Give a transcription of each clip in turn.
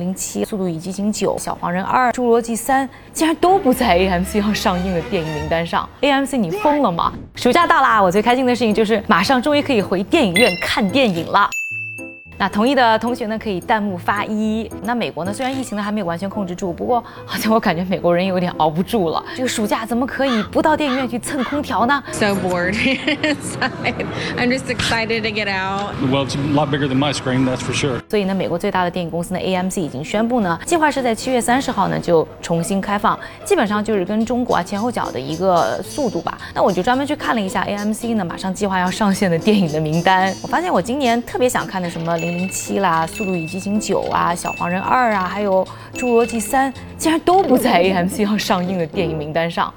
零七、速度与激情九、小黄人二、侏罗纪三，竟然都不在 AMC 要上映的电影名单上。AMC，你疯了吗？暑假到啦，我最开心的事情就是马上终于可以回电影院看电影了。那同意的同学呢，可以弹幕发一。那美国呢，虽然疫情呢还没有完全控制住，不过好像我感觉美国人有点熬不住了。这个暑假怎么可以不到电影院去蹭空调呢？So bored inside. I'm just excited to get out. Well, it's a lot bigger than my screen, that's for sure. 所以呢，美国最大的电影公司呢 AMC 已经宣布呢，计划是在七月三十号呢就重新开放，基本上就是跟中国啊前后脚的一个速度吧。那我就专门去看了一下 AMC 呢马上计划要上线的电影的名单，我发现我今年特别想看的什么零。零七啦，速度与激情九啊，小黄人二啊，还有侏罗纪三，竟然都不在 AMC 要上映的电影名单上。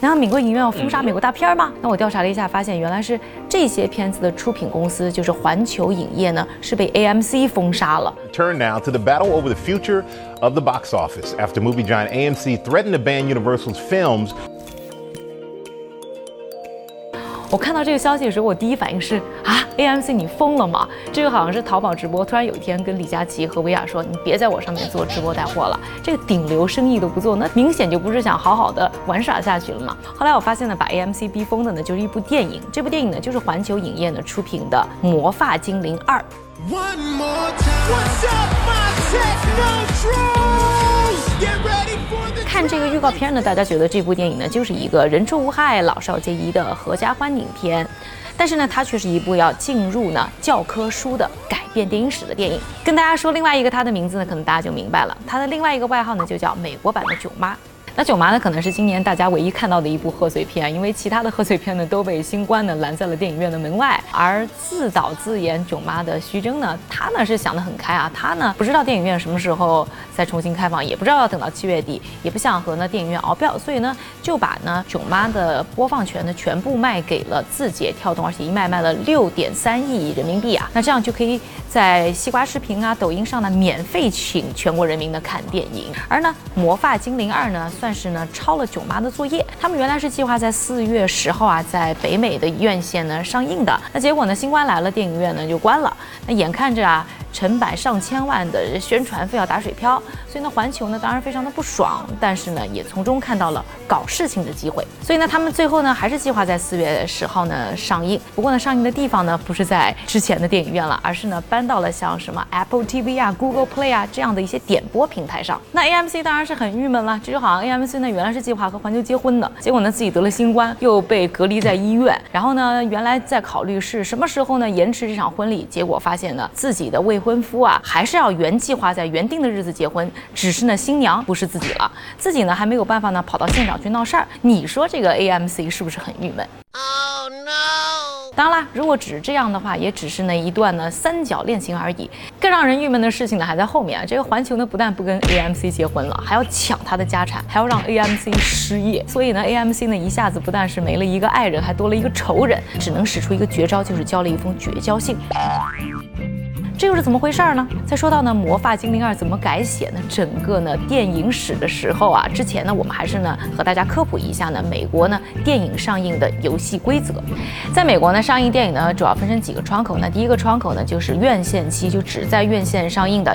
难道美国影院要封杀美国大片吗？那我调查了一下，发现原来是这些片子的出品公司，就是环球影业呢，是被 AMC 封杀了。Turn now to the battle over the future of the box office after movie giant AMC threatened to ban Universal's films. 我看到这个消息的时候，我第一反应是啊，AMC 你疯了吗？这个好像是淘宝直播，突然有一天跟李佳琦和薇娅说，你别在我上面做直播带货了，这个顶流生意都不做，那明显就不是想好好的玩耍下去了嘛。后来我发现呢，把 AMC 逼疯的呢，就是一部电影，这部电影呢就是环球影业呢出品的《魔发精灵二》。看这个预告片呢，大家觉得这部电影呢就是一个人畜无害、老少皆宜的合家欢影片，但是呢，它却是一部要进入呢教科书的改变电影史的电影。跟大家说另外一个它的名字呢，可能大家就明白了，它的另外一个外号呢就叫美国版的囧妈。那囧妈呢，可能是今年大家唯一看到的一部贺岁片，因为其他的贺岁片呢都被新冠呢拦在了电影院的门外。而自导自演囧妈的徐峥呢，他呢是想得很开啊，他呢不知道电影院什么时候再重新开放，也不知道要等到七月底，也不想和呢电影院熬票，所以呢就把呢囧妈的播放权呢全部卖给了字节跳动，而且一卖卖了六点三亿人民币啊，那这样就可以在西瓜视频啊、抖音上呢免费请全国人民呢看电影。而呢魔发精灵二呢。算是呢抄了囧妈的作业。他们原来是计划在四月十号啊，在北美的院线呢上映的。那结果呢，新冠来了，电影院呢就关了。那眼看着啊。成百上千万的宣传费要打水漂，所以呢，环球呢当然非常的不爽，但是呢，也从中看到了搞事情的机会。所以呢，他们最后呢还是计划在四月十号呢上映。不过呢，上映的地方呢不是在之前的电影院了，而是呢搬到了像什么 Apple TV 啊、Google Play 啊这样的一些点播平台上。那 AMC 当然是很郁闷了，这就好像 AMC 呢原来是计划和环球结婚的，结果呢自己得了新冠，又被隔离在医院。然后呢，原来在考虑是什么时候呢延迟这场婚礼，结果发现呢自己的未婚夫啊，还是要原计划在原定的日子结婚，只是呢新娘不是自己了，自己呢还没有办法呢跑到现场去闹事儿。你说这个 AMC 是不是很郁闷？Oh no！当然啦，如果只是这样的话，也只是那一段呢三角恋情而已。更让人郁闷的事情呢还在后面啊！这个环球呢不但不跟 AMC 结婚了，还要抢他的家产，还要让 AMC 失业。所以呢 AMC 呢一下子不但是没了一个爱人，还多了一个仇人，只能使出一个绝招，就是交了一封绝交信。这又是怎么回事儿呢？再说到呢《魔法精灵二》怎么改写呢整个呢电影史的时候啊，之前呢我们还是呢和大家科普一下呢美国呢电影上映的游戏规则。在美国呢上映电影呢主要分成几个窗口，那第一个窗口呢就是院线期，就只在院线上映的。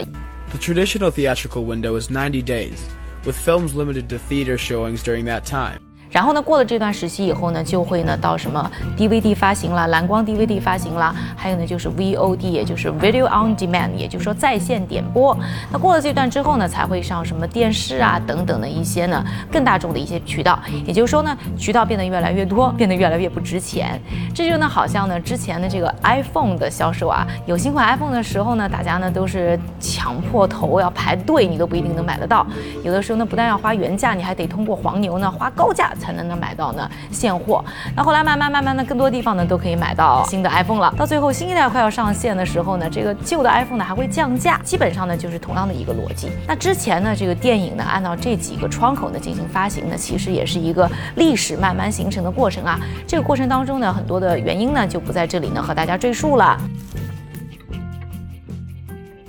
The traditional theatrical window is 90 days, with films limited to theater showings during that time. 然后呢，过了这段时期以后呢，就会呢到什么 DVD 发行啦、蓝光 DVD 发行啦，还有呢就是 VOD，也就是 Video on Demand，也就是说在线点播。那过了这段之后呢，才会上什么电视啊等等的一些呢更大众的一些渠道。也就是说呢，渠道变得越来越多，变得越来越不值钱。这就呢好像呢之前的这个 iPhone 的销售啊，有新款 iPhone 的时候呢，大家呢都是抢破头要排队，你都不一定能买得到。有的时候呢，不但要花原价，你还得通过黄牛呢花高价。才能能买到呢现货。那后来慢慢慢慢的，更多地方呢都可以买到新的 iPhone 了。到最后新一代快要上线的时候呢，这个旧的 iPhone 呢还会降价。基本上呢就是同样的一个逻辑。那之前呢这个电影呢按照这几个窗口呢进行发行呢，其实也是一个历史慢慢形成的过程啊。这个过程当中呢很多的原因呢就不在这里呢和大家赘述了。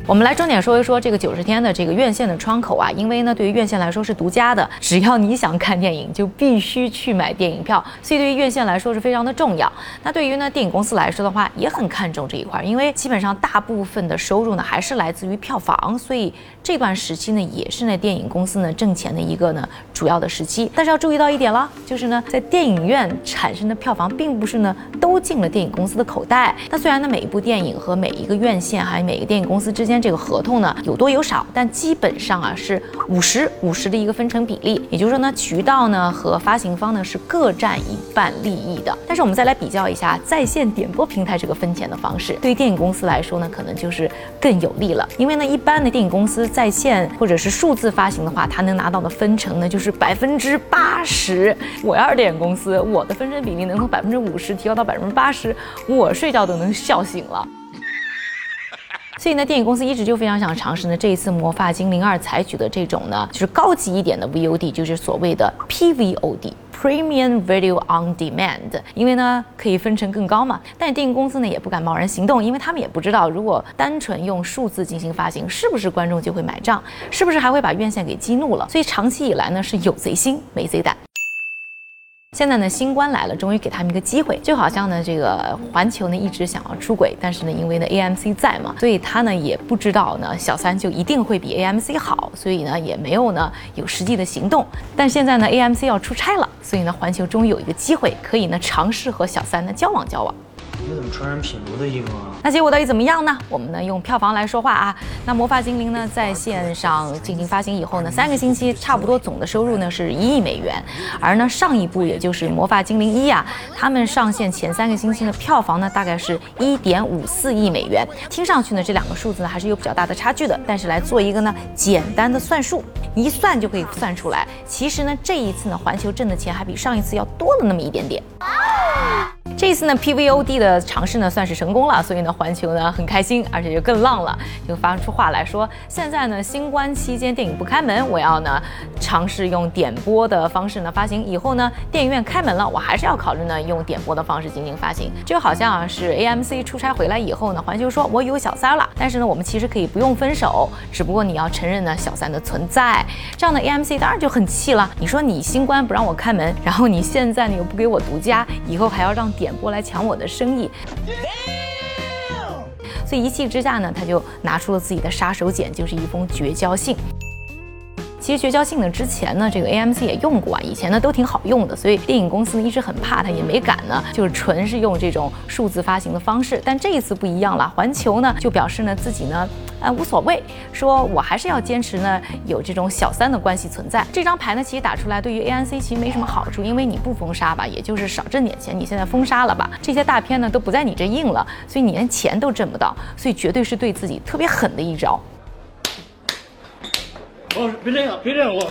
我们来重点说一说这个九十天的这个院线的窗口啊，因为呢，对于院线来说是独家的，只要你想看电影，就必须去买电影票，所以对于院线来说是非常的重要。那对于呢电影公司来说的话，也很看重这一块，因为基本上大部分的收入呢还是来自于票房，所以这段时期呢也是呢电影公司呢挣钱的一个呢主要的时期。但是要注意到一点了，就是呢在电影院产生的票房并不是呢都进了电影公司的口袋。那虽然呢每一部电影和每一个院线还有每个电影公司之间这个合同呢有多有少，但基本上啊是五十五十的一个分成比例，也就是说呢渠道呢和发行方呢是各占一半利益的。但是我们再来比较一下在线点播平台这个分钱的方式，对于电影公司来说呢可能就是更有利了，因为呢一般的电影公司在线或者是数字发行的话，它能拿到的分成呢就是百分之八十。我要是电影公司，我的分成比例能从百分之五十提高到百分之八十，我睡觉都能笑醒了。所以呢，电影公司一直就非常想尝试呢，这一次《魔法精灵二》采取的这种呢，就是高级一点的 VOD，就是所谓的 PVOD。Premium Video on Demand，因为呢可以分成更高嘛，但电影公司呢也不敢贸然行动，因为他们也不知道如果单纯用数字进行发行，是不是观众就会买账，是不是还会把院线给激怒了，所以长期以来呢是有贼心没贼胆。现在呢，新冠来了，终于给他们一个机会，就好像呢，这个环球呢一直想要出轨，但是呢，因为呢 AMC 在嘛，所以他呢也不知道呢小三就一定会比 AMC 好，所以呢也没有呢有实际的行动。但现在呢 AMC 要出差了，所以呢环球终于有一个机会，可以呢尝试和小三呢交往交往。你怎么穿人品如的衣服啊？那结果到底怎么样呢？我们呢用票房来说话啊。那《魔法精灵》呢在线上进行发行以后呢，三个星期差不多总的收入呢是一亿美元。而呢上一部也就是《魔法精灵一》啊，他们上线前三个星期的票房呢大概是一点五四亿美元。听上去呢这两个数字呢还是有比较大的差距的。但是来做一个呢简单的算术，一算就可以算出来。其实呢这一次呢环球挣的钱还比上一次要多了那么一点点。这次呢，PVOD 的尝试呢算是成功了，所以呢，环球呢很开心，而且就更浪了，就发出话来说，现在呢，新冠期间电影不开门，我要呢尝试用点播的方式呢发行。以后呢，电影院开门了，我还是要考虑呢用点播的方式进行发行。就好像啊是 AMC 出差回来以后呢，环球说我有小三了，但是呢，我们其实可以不用分手，只不过你要承认呢小三的存在。这样的 AMC 当然就很气了，你说你新冠不让我开门，然后你现在呢又不给我独家，以后还要让点播来抢我的生意，所以一气之下呢，他就拿出了自己的杀手锏，就是一封绝交信。其实绝交信呢，之前呢，这个 AMC 也用过啊，以前呢都挺好用的，所以电影公司呢一直很怕它，也没敢呢，就是纯是用这种数字发行的方式。但这一次不一样了，环球呢就表示呢自己呢，呃无所谓，说我还是要坚持呢有这种小三的关系存在。这张牌呢其实打出来对于 AMC 其实没什么好处，因为你不封杀吧，也就是少挣点钱。你现在封杀了吧，这些大片呢都不在你这映了，所以你连钱都挣不到，所以绝对是对自己特别狠的一招。哦，别这样，别这样，我。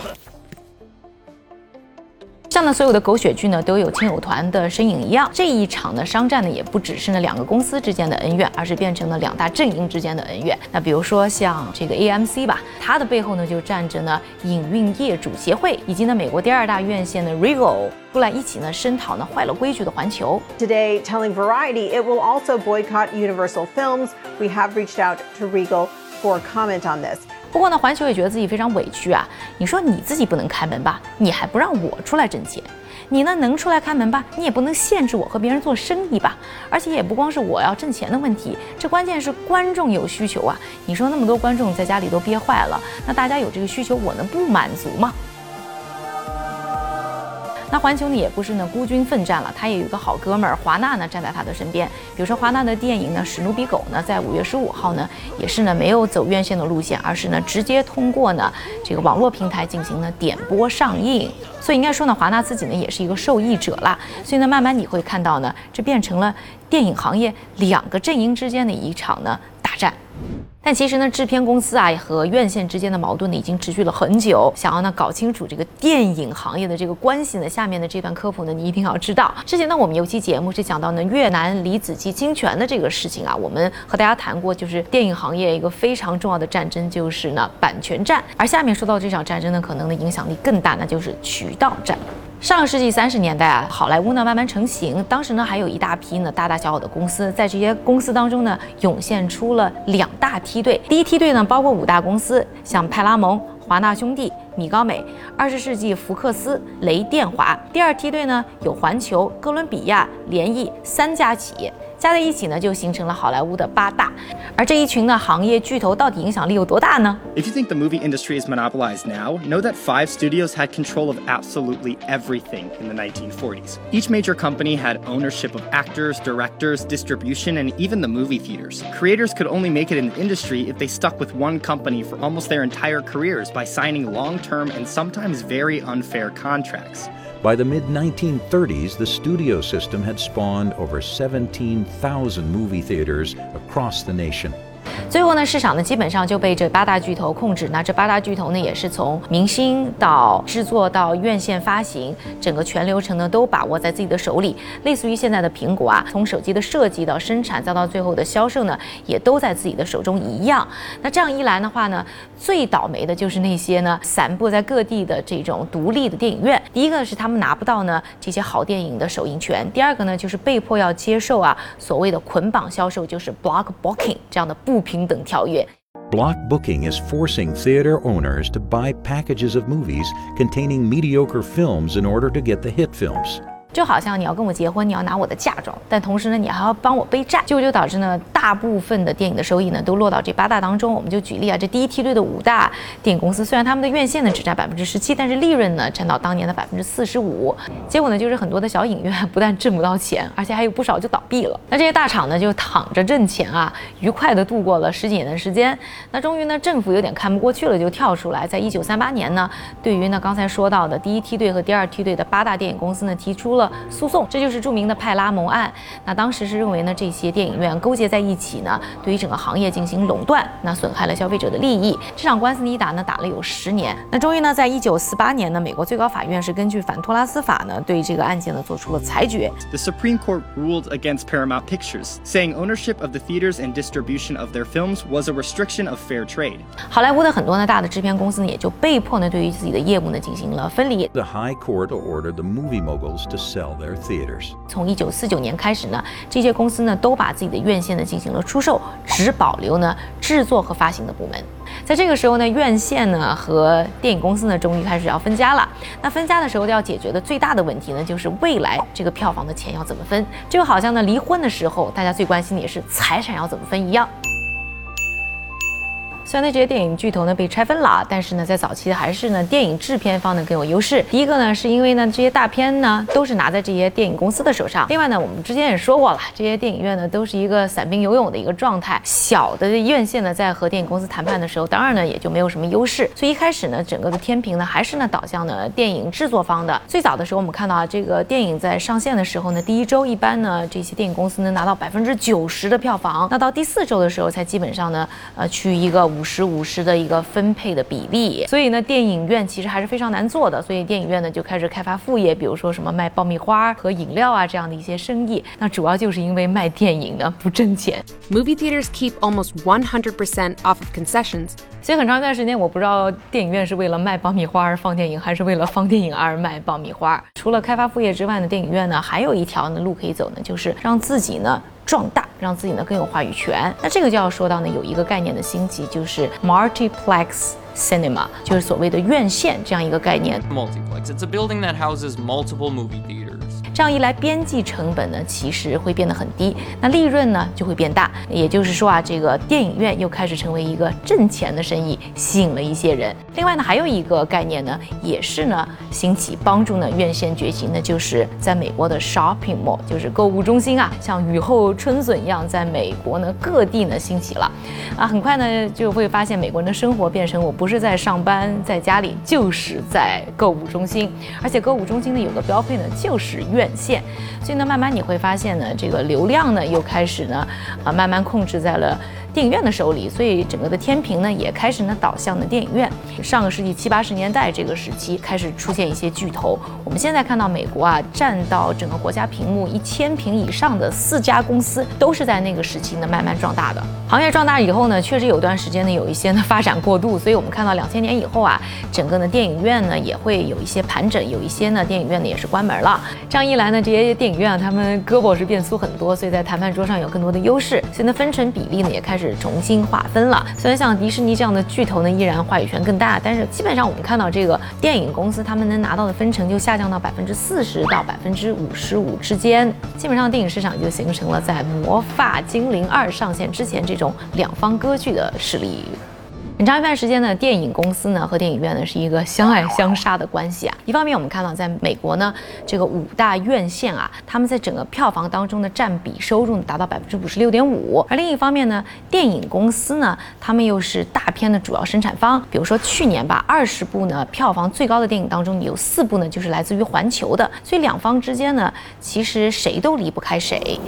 像呢所有的狗血剧呢都有亲友团的身影一样，这一场的商战呢也不只是呢两个公司之间的恩怨，而是变成了两大阵营之间的恩怨。那比如说像这个 AMC 吧，它的背后呢就站着呢影运业主协会，以及呢美国第二大院线的 Regal 出来一起呢声讨呢坏了规矩的环球。Today, telling Variety it will also boycott Universal Films. We have reached out to Regal for comment on this. 不过呢，环球也觉得自己非常委屈啊。你说你自己不能开门吧，你还不让我出来挣钱；你呢能出来开门吧，你也不能限制我和别人做生意吧。而且也不光是我要挣钱的问题，这关键是观众有需求啊。你说那么多观众在家里都憋坏了，那大家有这个需求，我能不满足吗？那环球呢也不是呢孤军奋战了，他也有一个好哥们儿华纳呢站在他的身边。比如说华纳的电影呢《史努比狗》呢，在五月十五号呢也是呢没有走院线的路线，而是呢直接通过呢这个网络平台进行呢点播上映。所以应该说呢华纳自己呢也是一个受益者啦。所以呢慢慢你会看到呢这变成了电影行业两个阵营之间的一场呢。但其实呢，制片公司啊和院线之间的矛盾呢已经持续了很久。想要呢搞清楚这个电影行业的这个关系呢，下面的这段科普呢，你一定要知道。之前呢，我们有期节目是讲到呢越南李子柒侵权的这个事情啊，我们和大家谈过，就是电影行业一个非常重要的战争就是呢版权战。而下面说到这场战争呢，可能的影响力更大，那就是渠道战。上个世纪三十年代啊，好莱坞呢慢慢成型，当时呢还有一大批呢大大小小的公司，在这些公司当中呢涌现出了两大梯队。第一梯队呢包括五大公司，像派拉蒙、华纳兄弟、米高美、二十世纪福克斯、雷电华。第二梯队呢有环球、哥伦比亚、联谊三家企业。加在一起呢，就形成了好莱坞的八大。而这一群呢行业巨头到底影响力有多大呢？If you think the movie industry is monopolized now, know that five studios had control of absolutely everything in the 1940s. Each major company had ownership of actors, directors, distribution, and even the movie theaters. Creators could only make it in the industry if they stuck with one company for almost their entire careers by signing long term and sometimes very unfair contracts. By the mid 1930s, the studio system had spawned over 17,000 movie theaters across the nation. 最后呢，市场呢基本上就被这八大巨头控制。那这八大巨头呢，也是从明星到制作到院线发行，整个全流程呢都把握在自己的手里。类似于现在的苹果啊，从手机的设计到生产，再到最后的销售呢，也都在自己的手中一样。那这样一来的话呢，最倒霉的就是那些呢散布在各地的这种独立的电影院。第一个是他们拿不到呢这些好电影的首映权，第二个呢就是被迫要接受啊所谓的捆绑销售，就是 block booking 这样的不 平等条约。Block booking is forcing theater owners to buy packages of movies containing mediocre films in order to get the hit films. 就好像你要跟我结婚，你要拿我的嫁妆，但同时呢，你还要帮我背债，结果就导致呢，大部分的电影的收益呢都落到这八大当中。我们就举例啊，这第一梯队的五大电影公司，虽然他们的院线呢只占百分之十七，但是利润呢占到当年的百分之四十五。结果呢，就是很多的小影院不但挣不到钱，而且还有不少就倒闭了。那这些大厂呢就躺着挣钱啊，愉快的度过了十几年的时间。那终于呢，政府有点看不过去了，就跳出来，在一九三八年呢，对于呢刚才说到的第一梯队和第二梯队的八大电影公司呢提出了。诉讼，这就是著名的派拉蒙案。那当时是认为呢，这些电影院勾结在一起呢，对于整个行业进行垄断，那损害了消费者的利益。这场官司呢一打呢打了有十年。那终于呢，在一九四八年呢，美国最高法院是根据反托拉斯法呢，对这个案件呢做出了裁决。The Supreme Court ruled against Paramount Pictures, saying ownership of the theaters and distribution of their films was a restriction of fair trade. 好莱坞的很多呢大的制片公司呢，也就被迫呢对于自己的业务呢进行了分离。The High Court ordered the movie moguls to sell their theaters. 从一九四九年开始呢，这些公司呢都把自己的院线呢进行了出售，只保留呢制作和发行的部门。在这个时候呢，院线呢和电影公司呢终于开始要分家了。那分家的时候要解决的最大的问题呢，就是未来这个票房的钱要怎么分。就好像呢离婚的时候，大家最关心的也是财产要怎么分一样。虽然呢这些电影巨头呢被拆分了，但是呢在早期还是呢电影制片方呢更有优势。第一个呢是因为呢这些大片呢都是拿在这些电影公司的手上。另外呢我们之前也说过了，这些电影院呢都是一个散兵游勇的一个状态。小的院线呢在和电影公司谈判的时候，当然呢也就没有什么优势。所以一开始呢整个的天平呢还是呢导向呢电影制作方的。最早的时候我们看到啊这个电影在上线的时候呢第一周一般呢这些电影公司能拿到百分之九十的票房，那到第四周的时候才基本上呢呃趋于一个五十五十的。一个分配的比例，所以呢，电影院其实还是非常难做的。所以电影院呢就开始开发副业，比如说什么卖爆米花和饮料啊这样的一些生意。那主要就是因为卖电影呢不挣钱。Movie theaters keep almost 100% off of concessions. 所以很长一段时间，我不知道电影院是为了卖爆米花而放电影，还是为了放电影而卖爆米花。除了开发副业之外呢，电影院呢还有一条呢路可以走呢，就是让自己呢。壮大，让自己呢更有话语权。那这个就要说到呢，有一个概念的兴起，就是 multiplex cinema，就是所谓的院线这样一个概念。Multiplex，it's a building that houses multiple movie theaters。这样一来，边际成本呢其实会变得很低，那利润呢就会变大。也就是说啊，这个电影院又开始成为一个挣钱的生意，吸引了一些人。另外呢，还有一个概念呢，也是呢兴起，帮助呢院线崛起，那就是在美国的 shopping mall，就是购物中心啊，像雨后春笋一样，在美国呢各地呢兴起了。啊，很快呢就会发现美国人的生活变成我不不是在上班，在家里，就是在购物中心，而且购物中心呢有个标配呢，就是院。线，所以呢，慢慢你会发现呢，这个流量呢又开始呢，啊，慢慢控制在了。电影院的手里，所以整个的天平呢也开始呢倒向了电影院。上个世纪七八十年代这个时期开始出现一些巨头，我们现在看到美国啊占到整个国家屏幕一千平以上的四家公司，都是在那个时期呢慢慢壮大的。行业壮大以后呢，确实有段时间呢有一些呢发展过度，所以我们看到两千年以后啊，整个呢电影院呢也会有一些盘整，有一些呢电影院呢也是关门了。这样一来呢，这些电影院啊他们胳膊是变粗很多，所以在谈判桌上有更多的优势，所以呢分成比例呢也开始重新划分了。虽然像迪士尼这样的巨头呢依然话语权更大，但是基本上我们看到这个电影公司他们能拿到的分成就下降到百分之四十到百分之五十五之间，基本上电影市场就形成了在《魔法精灵二》上线之前这种两方割据的势力。很长一段时间呢，电影公司呢和电影院呢是一个相爱相杀的关系啊。一方面，我们看到在美国呢，这个五大院线啊，他们在整个票房当中的占比收入达到百分之五十六点五。而另一方面呢，电影公司呢，他们又是大片的主要生产方。比如说去年吧，二十部呢票房最高的电影当中，有四部呢就是来自于环球的。所以两方之间呢，其实谁都离不开谁。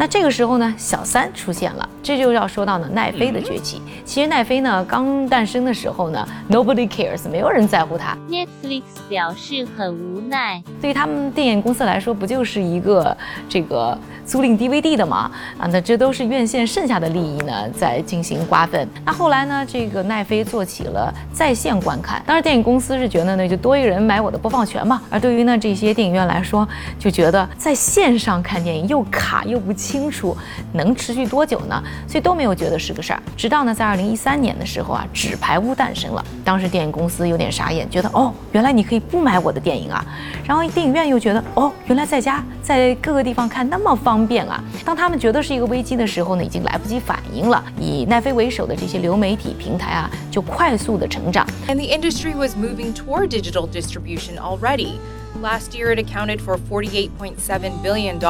那这个时候呢，小三出现了，这就要说到呢奈飞的崛起。其实奈飞呢刚诞生的时候呢，nobody cares，没有人在乎它。Netflix 表示很无奈。对于他们电影公司来说，不就是一个这个租赁 DVD 的吗？啊，那这都是院线剩下的利益呢，在进行瓜分。那后来呢，这个奈飞做起了在线观看，当然电影公司是觉得呢，就多一个人买我的播放权嘛。而对于呢这些电影院来说，就觉得在线上看电影又卡又不清楚，能持续多久呢？所以都没有觉得是个事儿。直到呢在二零一三年的时候啊，纸牌屋诞生了，当时电影公司有点傻眼，觉得哦，原来你可以不买我的电影啊。然后电影院又觉得哦，原来在家在各个地方看那么方便啊。当他们觉得是一个危机的时候呢，已经来不及反应了。以奈飞为首的这些流媒体平台啊，就快速的成长。And the industry was moving toward digital distribution already. Last year, it accounted for $48.7 billion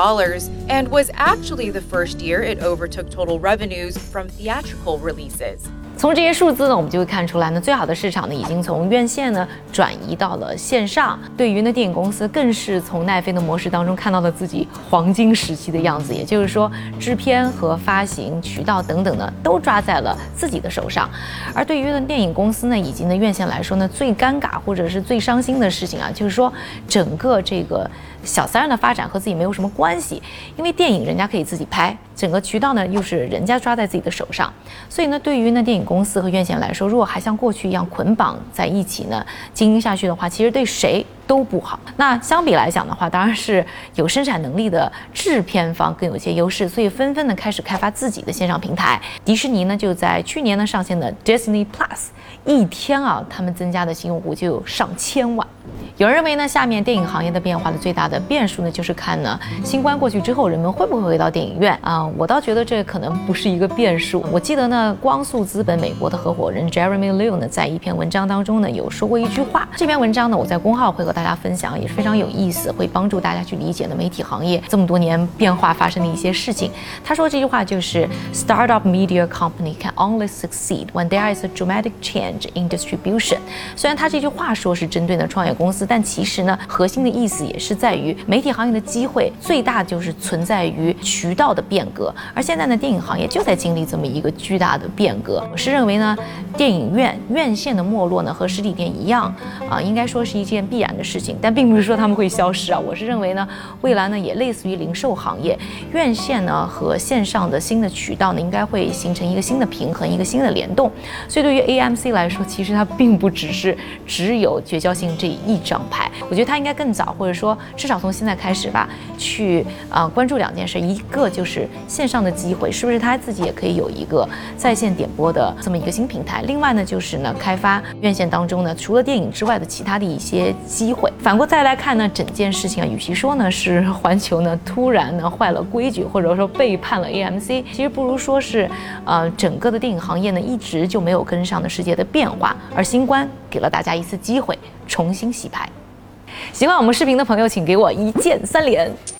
and was actually the first year it overtook total revenues from theatrical releases. 从这些数字呢，我们就会看出来呢，最好的市场呢，已经从院线呢转移到了线上。对于呢电影公司，更是从奈飞的模式当中看到了自己黄金时期的样子。也就是说，制片和发行渠道等等呢，都抓在了自己的手上。而对于呢电影公司呢，以及呢院线来说呢，最尴尬或者是最伤心的事情啊，就是说整个这个小三的发展和自己没有什么关系，因为电影人家可以自己拍，整个渠道呢又是人家抓在自己的手上，所以呢，对于呢电影公司和院线来说，如果还像过去一样捆绑在一起呢经营下去的话，其实对谁都不好。那相比来讲的话，当然是有生产能力的制片方更有一些优势，所以纷纷的开始开发自己的线上平台。迪士尼呢就在去年呢上线的 Disney Plus，一天啊，他们增加的新用户就有上千万。有人认为呢，下面电影行业的变化的最大的变数呢，就是看呢新冠过去之后，人们会不会回到电影院啊、我倒觉得这可能不是一个变数。我记得呢，光速资本美国的合伙人 Jeremy Liu 呢，在一篇文章当中呢，有说过一句话。这篇文章呢，我在公号会和大家分享，也是非常有意思，会帮助大家去理解呢媒体行业这么多年变化发生的一些事情。他说这句话就是：Startup media company can only succeed when there is a dramatic change in distribution。虽然他这句话说是针对呢创业公司，但其实呢，核心的意思也是在于媒体行业的机会最大就是存在于渠道的变革，而现在呢，电影行业就在经历这么一个巨大的变革。我是认为呢，电影院院线的没落呢和实体店一样啊，应该说是一件必然的事情，但并不是说他们会消失啊。我是认为呢，未来呢也类似于零售行业，院线呢和线上的新的渠道呢应该会形成一个新的平衡，一个新的联动。所以对于 AMC 来说，其实它并不只是只有绝交性这一张牌，我觉得它应该更早，或者说至少从现在开始吧，去啊、关注两件事，一个就是线上的机会，是不是他自己也可以有一个在线点播的这么一个新平台？另外呢，就是呢开发院线当中呢除了电影之外的其他的一些机会。反过再来看呢，整件事情啊，与其说呢是环球呢突然呢坏了规矩，或者说背叛了 AMC，其实不如说是呃整个的电影行业呢一直就没有跟上的世界的变化，而新冠给了大家一次机会重新洗牌。喜欢我们视频的朋友，请给我一键三连。